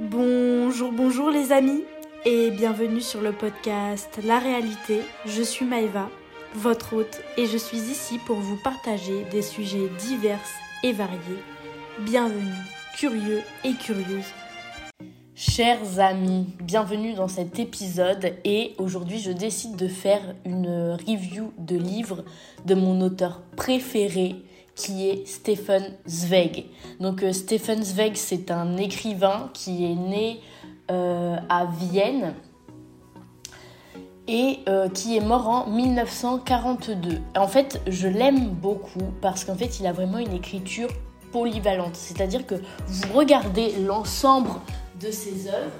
Bonjour, bonjour les amis et bienvenue sur le podcast La réalité. Je suis Maëva, votre hôte, et je suis ici pour vous partager des sujets divers et variés. Bienvenue, curieux et curieuses. Chers amis, bienvenue dans cet épisode et aujourd'hui je décide de faire une review de livre de mon auteur préféré qui est Stefan Zweig. Donc euh, Stefan Zweig c'est un écrivain qui est né euh, à Vienne et euh, qui est mort en 1942. En fait, je l'aime beaucoup parce qu'en fait, il a vraiment une écriture polyvalente. C'est-à-dire que vous regardez l'ensemble de ses œuvres.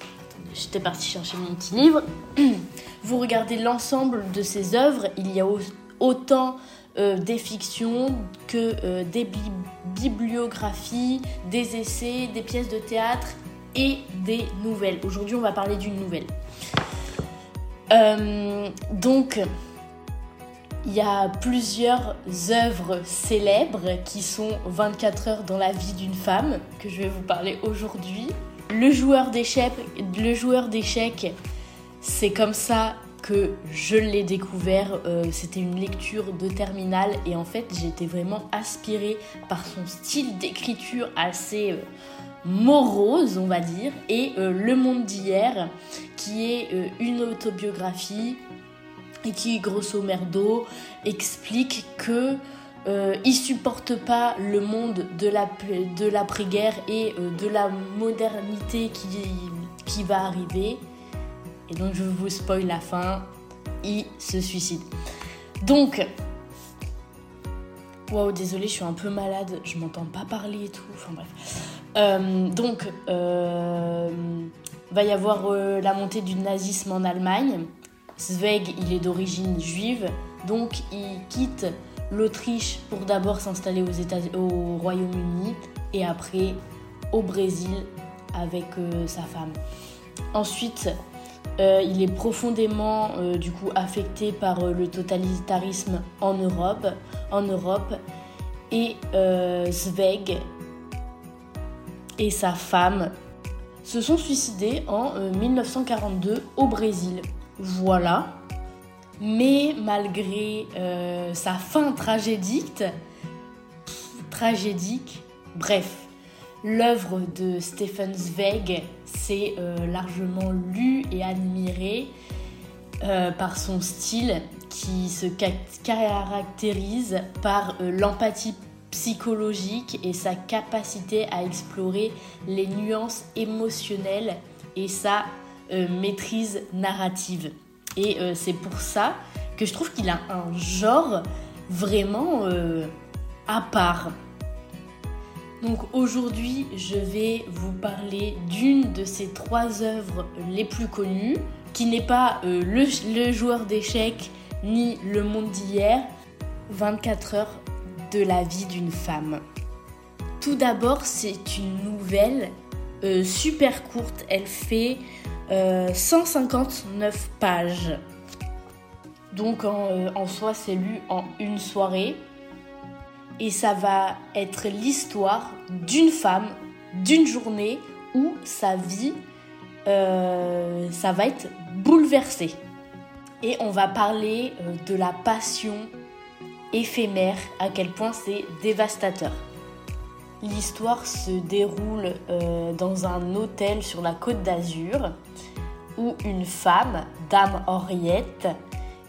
Attendez, j'étais partie chercher mon petit livre. Vous regardez l'ensemble de ses œuvres, il y a autant euh, des fictions que euh, des bibliographies, des essais, des pièces de théâtre et des nouvelles. Aujourd'hui, on va parler d'une nouvelle. Euh, donc, il y a plusieurs œuvres célèbres qui sont 24 heures dans la vie d'une femme que je vais vous parler aujourd'hui. Le joueur d'échecs, le joueur d'échecs, c'est comme ça que je l'ai découvert. Euh, c'était une lecture de terminale et en fait j'étais vraiment aspirée par son style d'écriture assez euh, morose, on va dire, et euh, Le Monde d'hier, qui est une autobiographie et qui, grosso merdo, explique que euh, il supporte pas le monde de l'après-guerre et de la modernité qui va arriver. Et donc je vous spoil la fin, il se suicide. Donc, waouh, désolé, je suis un peu malade, je m'entends pas parler et tout. Enfin bref. Euh, donc, va y avoir la montée du nazisme en Allemagne. Zweig, il est d'origine juive, donc il quitte l'Autriche pour d'abord s'installer aux États au Royaume-Uni et après au Brésil avec euh, sa femme. Ensuite, euh, il est profondément euh, du coup affecté par le totalitarisme en Europe, et Zweig et sa femme se sont suicidés en 1942 au Brésil. Voilà. Mais malgré euh, sa fin tragédique, tragédique, bref, l'œuvre de Stephen Zweig s'est euh, largement lue et admirée euh, par son style qui se caractérise par l'empathie psychologique et sa capacité à explorer les nuances émotionnelles et sa euh, maîtrise narrative. Et euh, c'est pour ça que je trouve qu'il a un genre vraiment euh, à part. Donc aujourd'hui, je vais vous parler d'une de ces trois œuvres les plus connues, qui n'est pas le, le, joueur d'échecs ni le monde d'hier, 24 heures de la vie d'une femme. Tout d'abord, c'est une nouvelle super courte, elle fait 159 euh, pages. Donc euh, en, soi, c'est lu en une soirée. Et ça va être l'histoire d'une femme, d'une journée où sa vie, euh, ça va être bouleversé. Et on va parler de la passion éphémère, à quel point c'est dévastateur. L'histoire se déroule euh, dans un hôtel sur la côte d'Azur où une femme, Dame Henriette,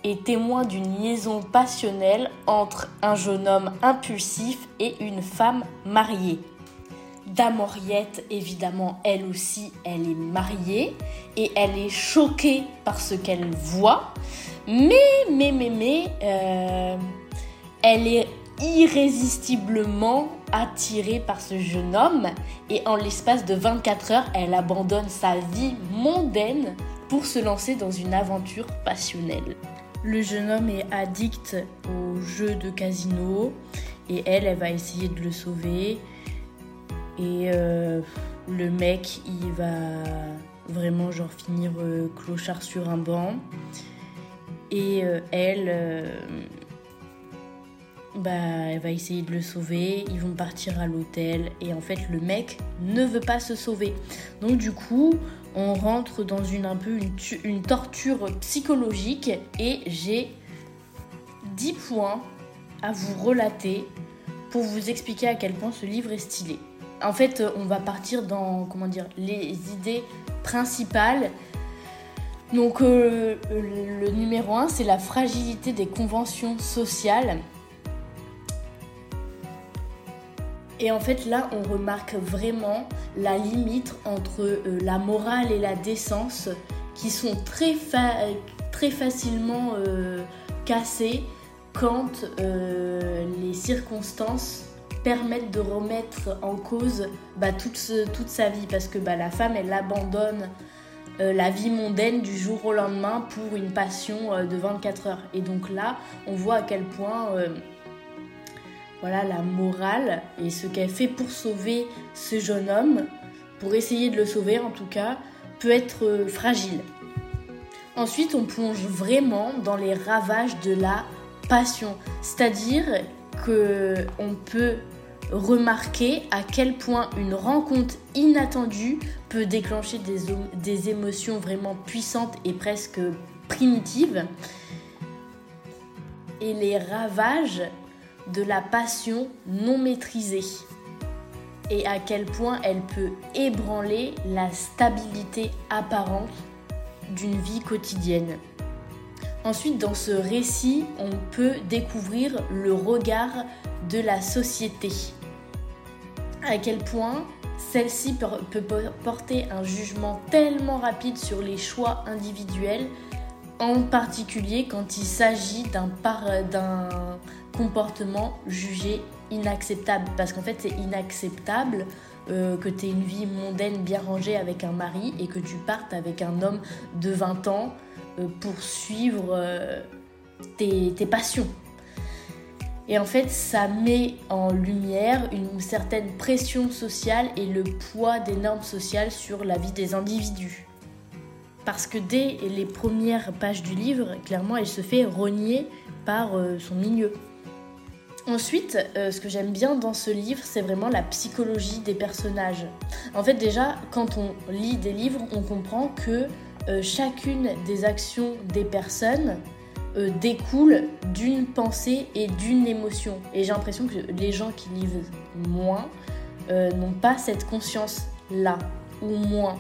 est témoin d'une liaison passionnelle entre un jeune homme impulsif et une femme mariée. Dame Henriette, évidemment, elle aussi, elle est mariée et elle est choquée par ce qu'elle voit. Mais, mais, mais, mais, euh, elle est irrésistiblement attirée par ce jeune homme et en l'espace de 24 heures, elle abandonne sa vie mondaine pour se lancer dans une aventure passionnelle. Le jeune homme est addict au jeu de casino et elle, elle va essayer de le sauver. Et euh, le mec, il va vraiment genre finir euh, clochard sur un banc. Et euh, elle bah, elle va essayer de le sauver, ils vont partir à l'hôtel et en fait le mec ne veut pas se sauver. Donc du coup, on rentre dans une un peu une, torture psychologique et j'ai 10 points à vous relater pour vous expliquer à quel point ce livre est stylé. En fait, on va partir dans comment dire les idées principales. Donc euh, le numéro 1, c'est la fragilité des conventions sociales. Et en fait, là, on remarque vraiment la limite entre euh, la morale et la décence qui sont très, très facilement euh, cassées quand euh, les circonstances permettent de remettre en cause bah, toute, sa vie. Parce que bah, la femme, elle abandonne la vie mondaine du jour au lendemain pour une passion de 24 heures. Et donc là, on voit à quel point voilà la morale et ce qu'elle fait pour sauver ce jeune homme, pour essayer de le sauver en tout cas, peut être euh, fragile. Ensuite, on plonge vraiment dans les ravages de la passion, c'est-à-dire que on peut remarquer à quel point une rencontre inattendue peut déclencher des, des émotions vraiment puissantes et presque primitives. Et les ravages de la passion non maîtrisée et à quel point elle peut ébranler la stabilité apparente d'une vie quotidienne. Ensuite, dans ce récit, on peut découvrir le regard de la société. À quel point celle-ci peut porter un jugement tellement rapide sur les choix individuels, en particulier quand il s'agit d'un comportement jugé inacceptable. Parce qu'en fait, c'est inacceptable euh, que tu aies une vie mondaine bien rangée avec un mari et que tu partes avec un homme de 20 ans euh, pour suivre euh, tes, tes passions. Et en fait, ça met en lumière une certaine pression sociale et le poids des normes sociales sur la vie des individus. Parce que dès les premières pages du livre, clairement, elle se fait renier par son milieu. Ensuite, euh, ce que j'aime bien dans ce livre, c'est vraiment la psychologie des personnages. En fait, déjà, quand on lit des livres, on comprend que euh, chacune des actions des personnes euh, découle d'une pensée et d'une émotion. Et j'ai l'impression que les gens qui lisent moins n'ont pas cette conscience-là, ou moins.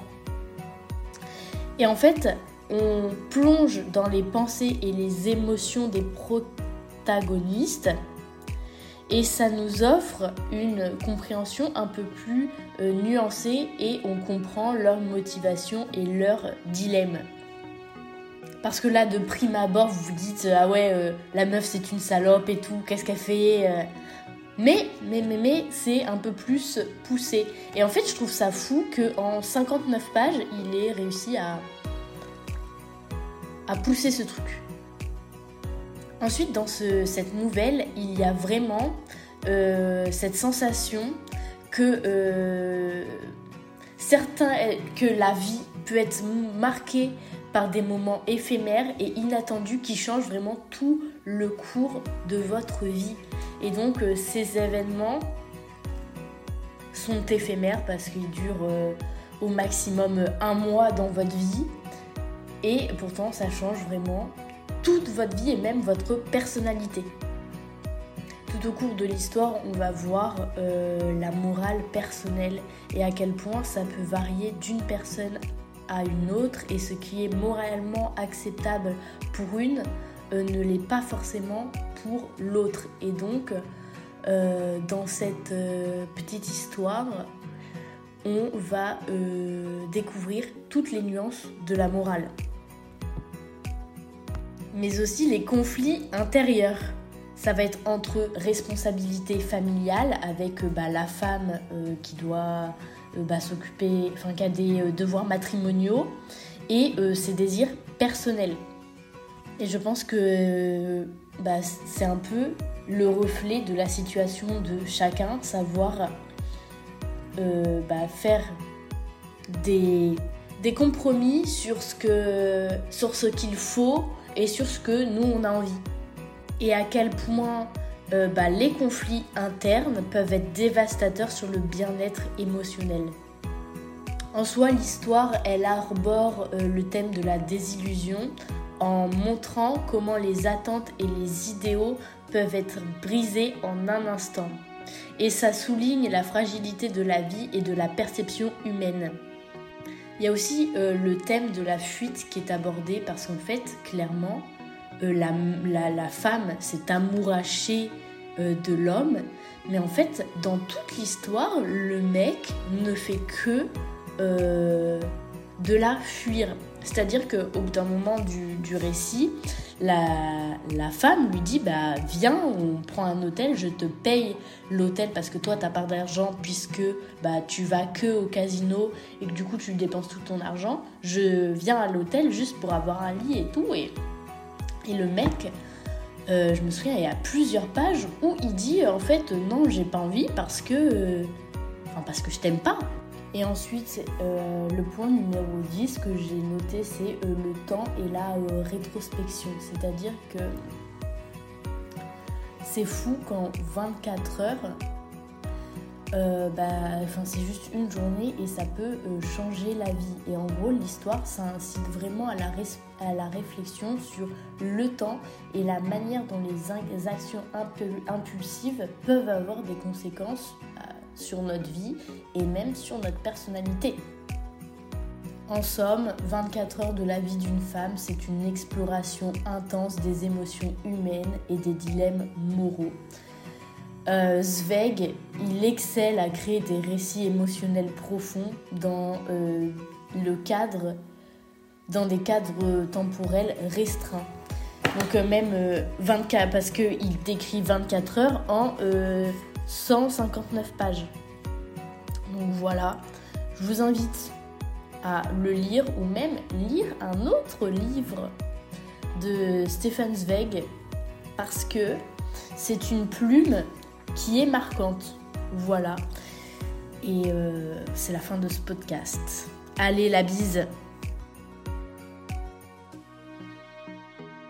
Et en fait, on plonge dans les pensées et les émotions des protagonistes et ça nous offre une compréhension un peu plus euh, nuancée et on comprend leur motivation et leur dilemme. Parce que là, de prime abord, vous vous dites ah ouais, euh, la meuf c'est une salope et tout, qu'est-ce qu'elle fait euh? Mais, mais, c'est un peu plus poussé. Et en fait, je trouve ça fou qu'en 59 pages, il ait réussi à, pousser ce truc. Ensuite, dans cette nouvelle, il y a vraiment euh, cette sensation que, euh, certains, que la vie peut être marquée par des moments éphémères et inattendus qui changent vraiment tout le cours de votre vie. Et donc euh, ces événements sont éphémères parce qu'ils durent au maximum un mois dans votre vie. Et pourtant ça change vraiment toute votre vie et même votre personnalité. Tout au cours de l'histoire, on va voir euh, la morale personnelle et à quel point ça peut varier d'une personne à une autre et ce qui est moralement acceptable pour une euh, ne l'est pas forcément pour l'autre. Et donc, euh, dans cette petite histoire, on va découvrir toutes les nuances de la morale mais aussi les conflits intérieurs. Ça va être entre responsabilité familiale avec euh, bah, la femme euh, qui doit euh, bah, s'occuper, enfin qui a des devoirs matrimoniaux et ses désirs personnels. Et je pense que bah, c'est un peu le reflet de la situation de chacun, savoir faire des, des compromis sur ce que sur ce qu'il faut et sur ce que nous on a envie. Et à quel point euh, bah, les conflits internes peuvent être dévastateurs sur le bien-être émotionnel. En soi, l'histoire, elle arbore euh, le thème de la désillusion en montrant comment les attentes et les idéaux peuvent être brisés en un instant. Et ça souligne la fragilité de la vie et de la perception humaine. Il y a aussi euh, le thème de la fuite qui est abordé parce qu'en fait, clairement, euh, la, femme s'est amourachée euh, de l'homme, mais en fait, dans toute l'histoire, le mec ne fait que de la fuir. C'est-à-dire qu'au bout d'un moment du, récit, la, femme lui dit bah viens on prend un hôtel je te paye l'hôtel parce que toi t'as pas d'argent puisque bah tu vas que au casino et que du coup tu dépenses tout ton argent. Je viens à l'hôtel juste pour avoir un lit et tout. Et, et le mec euh, je me souviens il y a plusieurs pages où il dit en fait non j'ai pas envie parce que enfin parce que je t'aime pas et ensuite, euh, le point numéro 10 que j'ai noté, c'est euh, le temps et la euh, rétrospection. C'est-à-dire que c'est fou qu'en 24 heures, bah, c'est juste une journée et ça peut changer la vie. Et en gros, l'histoire, ça incite vraiment à la, à la réflexion sur le temps et la manière dont les actions impulsives peuvent avoir des conséquences sur notre vie et même sur notre personnalité. En somme, 24 heures de la vie d'une femme, c'est une exploration intense des émotions humaines et des dilemmes moraux. Euh, Zweig, il excelle à créer des récits émotionnels profonds dans euh, le cadre, dans des cadres temporels restreints. Donc euh, même 24, parce qu'il décrit 24 heures en 159 pages. Donc voilà, je vous invite à le lire ou même lire un autre livre de Stefan Zweig parce que c'est une plume qui est marquante. Voilà. Et euh, c'est la fin de ce podcast. Allez, la bise